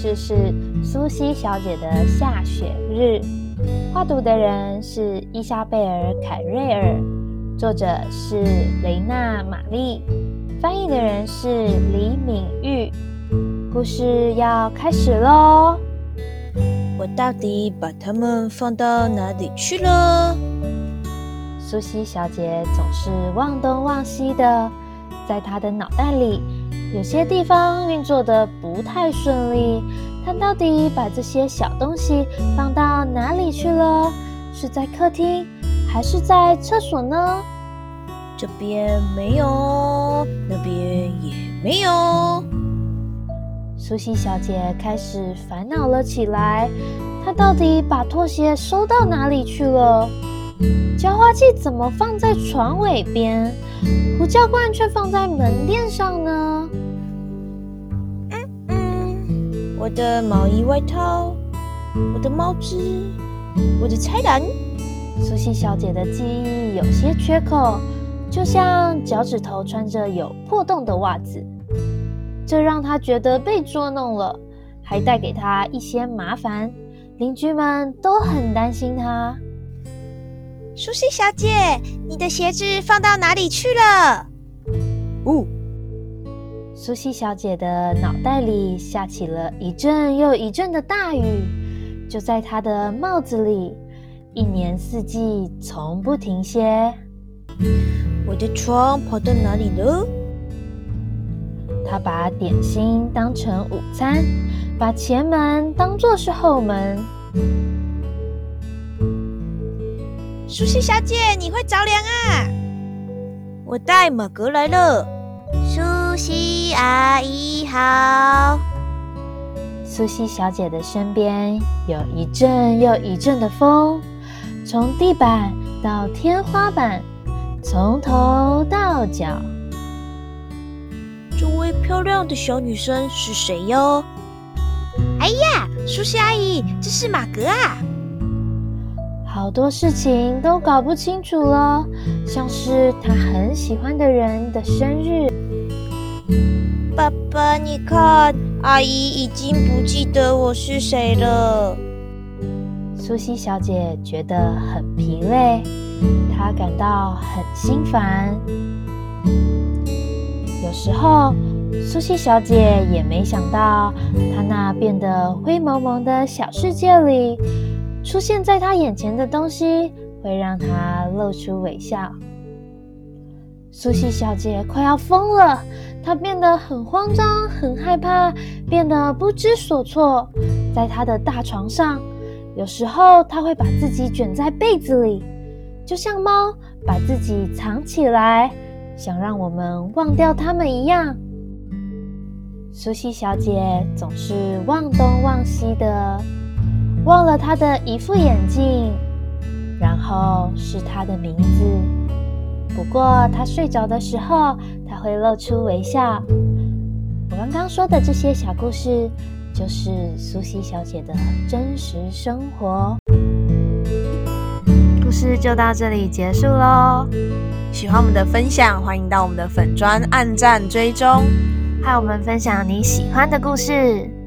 事是苏西小姐的下雪日，画图的人是伊莎贝尔·凯瑞尔，作者是雷娜·玛丽，翻译的人是李敏玉。故事要开始喽！我到底把它们放到哪里去了？苏西小姐总是忘东忘西的，在她的脑袋里。有些地方运作的不太顺利，他到底把这些小东西放到哪里去了？是在客厅，还是在厕所呢？这边没有，那边也没有。苏西小姐开始烦恼了起来，她到底把拖鞋收到哪里去了？浇花器怎么放在床尾边？胡椒罐却放在门垫上呢？我的毛衣外套，我的帽子，我的菜篮。苏西小姐的记忆有些缺口，就像脚趾头穿着有破洞的袜子，这让她觉得被捉弄了，还带给她一些麻烦。邻居们都很担心她。苏西小姐，你的鞋子放到哪里去了？哦，苏西小姐的脑袋里下起了一阵又一阵的大雨，就在她的帽子里，一年四季从不停歇。我的床跑到哪里了？她把点心当成午餐，把前门当作是后门。苏西小姐，你会着凉啊！我带马格来了。苏西阿姨好。苏西小姐的身边有一阵又一阵的风，从地板到天花板，从头到脚。这位漂亮的小女生是谁哟？哎呀，苏西阿姨，这是马格啊！好多事情都搞不清楚了，像是她很喜欢的人的生日。爸爸，你看，阿姨已经不记得我是谁了。苏西小姐觉得很疲累，她感到很心烦。有时候，苏西小姐也没想到，她那变得灰蒙蒙的小世界里。出现在她眼前的东西会让她露出微笑。苏西小姐快要疯了，她变得很慌张、很害怕，变得不知所措。在她的大床上，有时候她会把自己卷在被子里，就像猫把自己藏起来，想让我们忘掉它们一样。苏西小姐总是忘东忘西的。忘了他的一副眼镜，然后是他的名字。不过他睡着的时候，他会露出微笑。我刚刚说的这些小故事，就是苏西小姐的真实生活。故事就到这里结束喽。喜欢我们的分享，欢迎到我们的粉砖按赞追踪，和我们分享你喜欢的故事。